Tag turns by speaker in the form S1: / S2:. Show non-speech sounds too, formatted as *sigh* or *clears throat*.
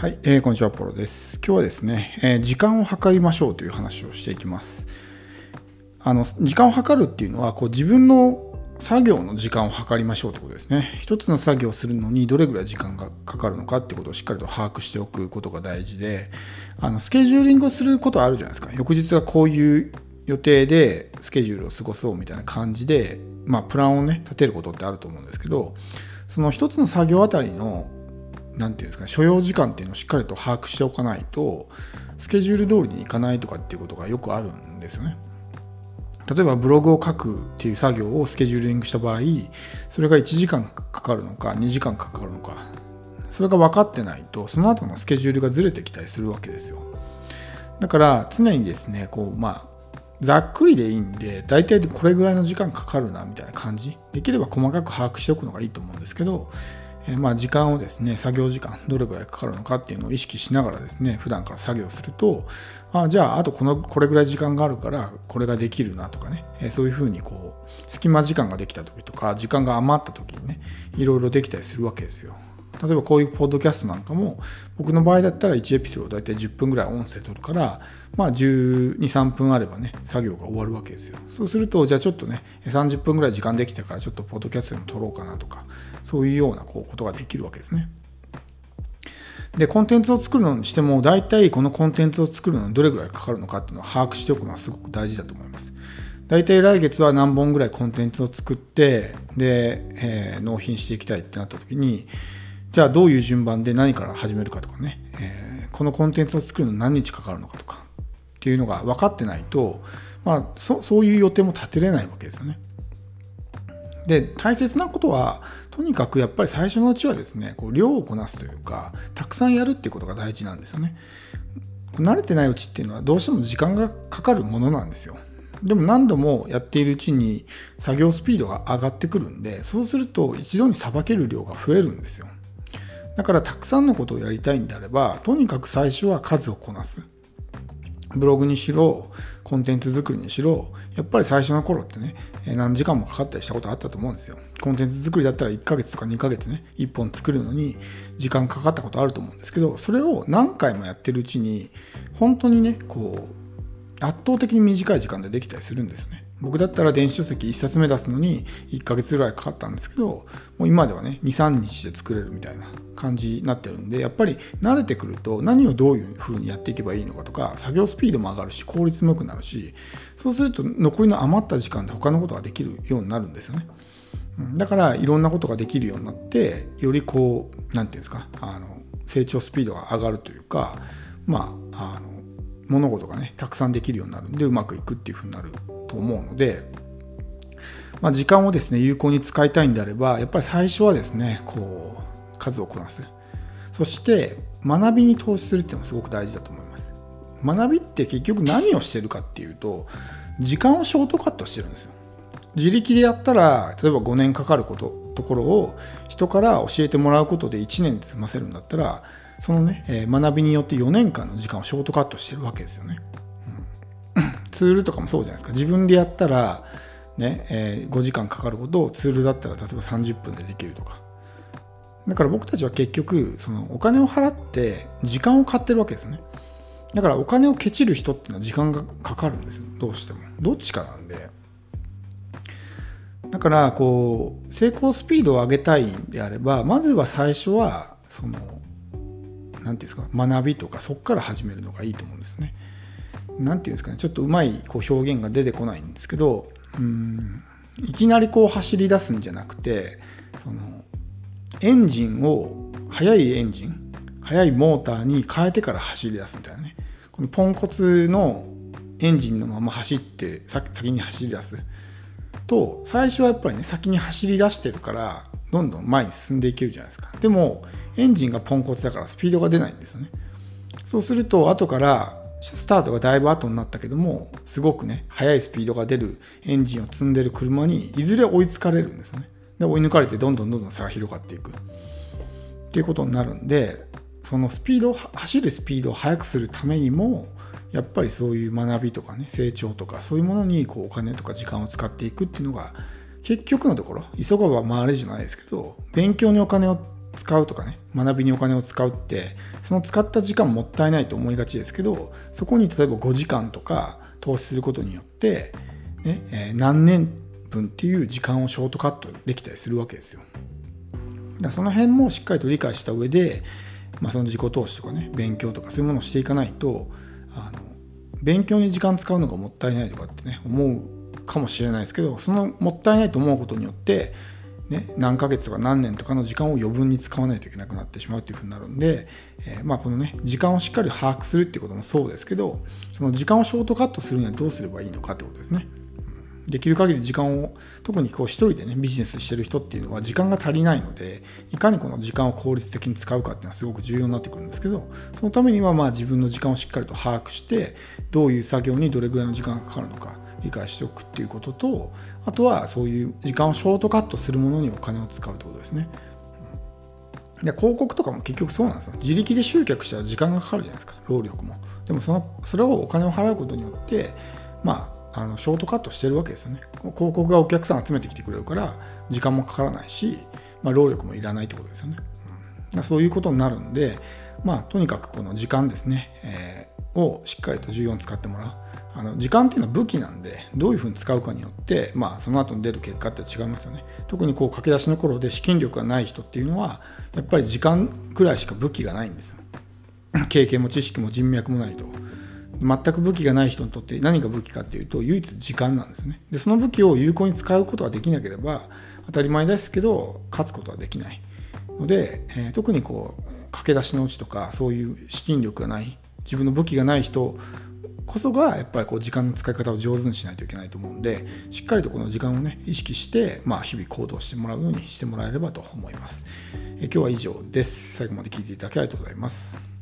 S1: はい、えー、こんにちは、ポロです。今日はですね、えー、時間を計りましょうという話をしていきます。あの時間を計るっていうのはこう自分の作業の時間を計りましょうということですね。一つの作業をするのにどれぐらい時間がかかるのかってことをしっかりと把握しておくことが大事で、あのスケジューリングをすることあるじゃないですか。翌日はこういう予定でスケジュールを過ごそうみたいな感じで、まあ、プランをね、立てることってあると思うんですけど、その一つの作業あたりの何て言うんですか所要時間っていうのをしっかりと把握しておかないとスケジュール通りにいかないとかっていうことがよくあるんですよね。例えばブログを書くっていう作業をスケジューリングした場合それが1時間かかるのか2時間かかるのかそれが分かってないとその後のスケジュールがずれてきたりするわけですよだから常にですねこうまあざっくりでいいんで大体これぐらいの時間かかるなみたいな感じできれば細かく把握しておくのがいいと思うんですけどえまあ時間をですね、作業時間、どれぐらいかかるのかっていうのを意識しながらですね、普段から作業すると、あじゃあ、あとこの、これぐらい時間があるから、これができるなとかね、えそういうふうにこう、隙間時間ができた時とか、時間が余った時にね、いろいろできたりするわけですよ。例えばこういうポッドキャストなんかも、僕の場合だったら1エピソード大体10分ぐらい音声取るから、まあ12、3分あればね、作業が終わるわけですよ。そうすると、じゃあちょっとね、30分ぐらい時間できたからちょっとポッドキャストでも撮ろうかなとか、そういうようなこうことができるわけですね。で、コンテンツを作るのにしても、大体このコンテンツを作るのにどれぐらいかかるのかっていうのを把握しておくのはすごく大事だと思います。大体来月は何本ぐらいコンテンツを作って、で、えー、納品していきたいってなった時に、じゃあどういう順番で何から始めるかとかね、えー、このコンテンツを作るの何日かかるのかとかっていうのが分かってないと、まあ、そそういう予定も立てれないわけですよね。で大切なことはとにかくやっぱり最初のうちはですねこう量をこなすというかたくさんやるっていうことが大事なんですよね。慣れてないうちっていうのはどうしても時間がかかるものなんですよ。でも何度もやっているうちに作業スピードが上がってくるんでそうすると一度にさばける量が増えるんですよ。だからたくさんのことをやりたいんであればとにかく最初は数をこなす。ブログにしろコンテンツ作りにしろやっぱり最初の頃ってね何時間もかかったりしたことあったと思うんですよコンテンツ作りだったら1ヶ月とか2ヶ月ね1本作るのに時間かかったことあると思うんですけどそれを何回もやってるうちに本当にねこう圧倒的に短い時間でできたりするんですね僕だったら電子書籍1冊目出すのに1ヶ月ぐらいかかったんですけど、もう今ではね、2、3日で作れるみたいな感じになってるんで、やっぱり慣れてくると何をどういう風にやっていけばいいのかとか、作業スピードも上がるし、効率も良くなるし、そうすると残りの余った時間で他のことができるようになるんですよね。だからいろんなことができるようになって、よりこう、何て言うんですか、あの成長スピードが上がるというか、まあ、あの物事がね、たくさんできるようになるんで、うまくいくっていう風になると思うので、まあ、時間をですね有効に使いたいんであればやっぱり最初はですねこう数をこなす。そして学びに投資するっていうのもすごく大事だと思います。学びって結局何をしてるかっていうと時間をショートカットしてるんですよ。自力でやったら例えば5年かかること。ところを人から教えてもらうことで1年で済ませるんだったらそのね、え学びによって4年間の時間をショートカットしてるわけですよね。ツールとかもそうじゃないですか。自分でやったら、ねえー、5時間かかることをツールだったら例えば30分でできるとか。だから僕たちは結局そのお金を払って時間を買ってるわけですね。だからお金をケチる人っていうのは時間がかかるんですよ。どうしても。どっちかなんで。だからこう成功スピードを上げたいんであればまずは最初はその何て言うんですか学びとかそこから始めるのがいいと思うんですね。何て言うんですかねちょっとうまいこう表現が出てこないんですけどうんいきなりこう走り出すんじゃなくてそのエンジンを速いエンジン速いモーターに変えてから走り出すみたいなねこのポンコツのエンジンのまま走って先に走り出すと最初はやっぱりね先に走り出してるからどんどん前に進んでいけるじゃないですか。でもエンジンがポンコツだからスピードが出ないんですよね。そうすると後からスタートがだいぶ後になったけどもすごくね速いスピードが出るエンジンを積んでる車にいずれ追いつかれるんですよね。で追い抜かれてどんどんどんどん差が広がっていく。っていうことになるんでそのスピード走るスピードを速くするためにもやっぱりそういう学びとかね成長とかそういうものにこうお金とか時間を使っていくっていうのが結局のところ急がば回れじゃないですけど勉強にお金を使うとかね学びにお金を使うってその使った時間もったいないと思いがちですけどそこに例えば5時間とか投資することによって、ねえ、何年分っていう時間をショートカットできたりするわけですよ。だその辺もしっかりと理解した上で、まあ、その自己投資とかね勉強とかそういうものをしていかないと勉強に時間使うのがもったいないとかってね思うかもしれないですけどそのもったいないと思うことによってね、何ヶ月とか何年とかの時間を余分に使わないといけなくなってしまうっていうふうになるんで、えー、まあこのね時間をしっかり把握するっていうこともそうですけどその時間をショートカットするにはどうすればいいのかってことですね。できる限り時間を特にこう一人でねビジネスしてる人っていうのは時間が足りないのでいかにこの時間を効率的に使うかっていうのはすごく重要になってくるんですけどそのためにはまあ自分の時間をしっかりと把握してどういう作業にどれぐらいの時間がかかるのか理解しておくっていうこととあとはそういう時間をショートカットするものにお金を使うってことですね。で広告とかも結局そうなんですよ。自力で集客したら時間がかかるじゃないですか、労力も。でもそのそれをお金を払うことによって、まあ、あのショートカットしてるわけですよね。広告がお客さん集めてきてくれるから、時間もかからないし、まあ、労力もいらないってことですよね。うん、そういうことになるんで、まあ、とにかくこの時間ですね、えー、をしっかりと重要に使ってもらう。あの時間っていうのは武器なんでどういうふうに使うかによって、まあ、その後に出る結果って違いますよね特にこう駆け出しの頃で資金力がない人っていうのはやっぱり時間くらいしか武器がないんですよ *clears throat* 経験も知識も人脈もないと全く武器がない人にとって何が武器かっていうと唯一時間なんですねでその武器を有効に使うことができなければ当たり前ですけど勝つことはできないので、えー、特にこう駆け出しのうちとかそういう資金力がない自分の武器がない人こそがやっぱりこう時間の使い方を上手にしないといけないと思うんでしっかりとこの時間をね意識して、まあ、日々行動してもらうようにしてもらえればと思います。え今日は以上です。最後まで聞いていただきありがとうございます。